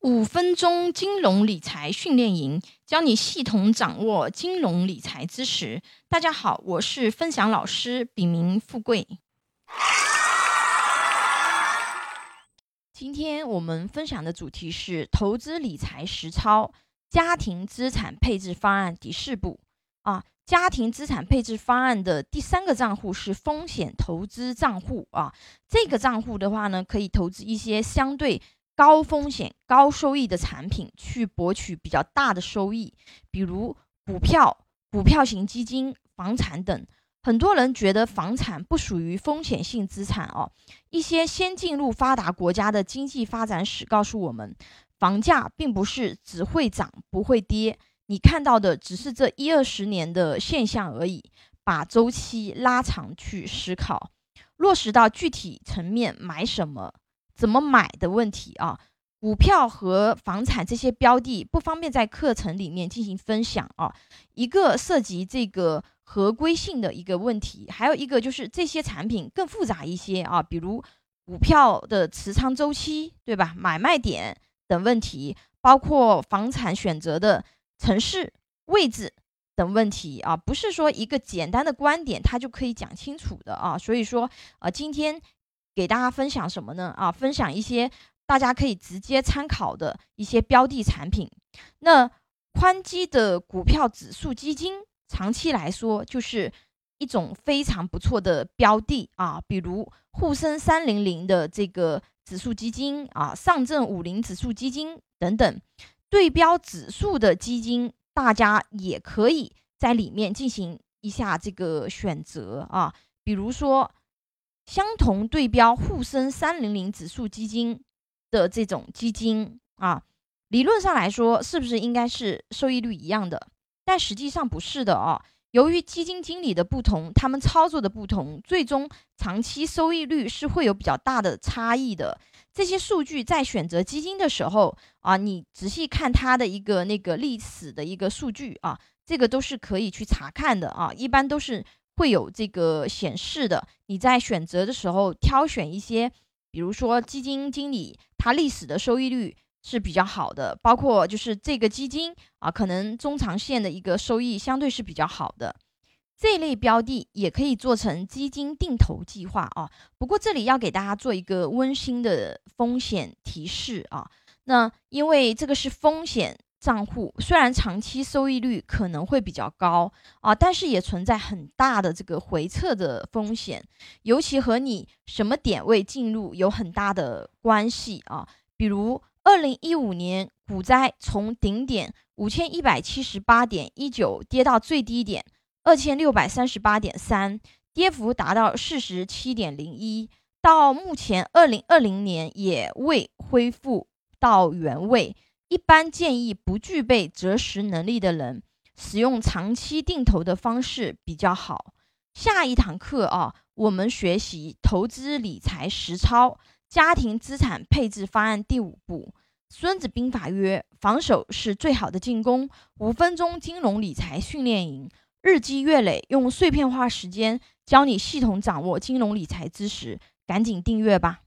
五分钟金融理财训练营，教你系统掌握金融理财知识。大家好，我是分享老师，笔名富贵。今天我们分享的主题是投资理财实操家庭资产配置方案第四步啊。家庭资产配置方案的第三个账户是风险投资账户啊。这个账户的话呢，可以投资一些相对。高风险高收益的产品去博取比较大的收益，比如股票、股票型基金、房产等。很多人觉得房产不属于风险性资产哦。一些先进入发达国家的经济发展史告诉我们，房价并不是只会涨不会跌，你看到的只是这一二十年的现象而已。把周期拉长去思考，落实到具体层面，买什么？怎么买的问题啊？股票和房产这些标的不方便在课程里面进行分享啊。一个涉及这个合规性的一个问题，还有一个就是这些产品更复杂一些啊，比如股票的持仓周期，对吧？买卖点等问题，包括房产选择的城市位置等问题啊，不是说一个简单的观点它就可以讲清楚的啊。所以说啊，今天。给大家分享什么呢？啊，分享一些大家可以直接参考的一些标的产品。那宽基的股票指数基金，长期来说就是一种非常不错的标的啊。比如沪深三零零的这个指数基金啊，上证五零指数基金等等，对标指数的基金，大家也可以在里面进行一下这个选择啊。比如说。相同对标沪深三零零指数基金的这种基金啊，理论上来说是不是应该是收益率一样的？但实际上不是的哦。由于基金经理的不同，他们操作的不同，最终长期收益率是会有比较大的差异的。这些数据在选择基金的时候啊，你仔细看它的一个那个历史的一个数据啊，这个都是可以去查看的啊。一般都是。会有这个显示的，你在选择的时候挑选一些，比如说基金经理他历史的收益率是比较好的，包括就是这个基金啊，可能中长线的一个收益相对是比较好的，这类标的也可以做成基金定投计划啊。不过这里要给大家做一个温馨的风险提示啊，那因为这个是风险。账户虽然长期收益率可能会比较高啊，但是也存在很大的这个回撤的风险，尤其和你什么点位进入有很大的关系啊。比如二零一五年股灾从顶点五千一百七十八点一九跌到最低点二千六百三十八点三，跌幅达到四十七点零一，到目前二零二零年也未恢复到原位。一般建议不具备择时能力的人使用长期定投的方式比较好。下一堂课啊，我们学习投资理财实操家庭资产配置方案第五步。孙子兵法曰：防守是最好的进攻。五分钟金融理财训练营，日积月累，用碎片化时间教你系统掌握金融理财知识，赶紧订阅吧。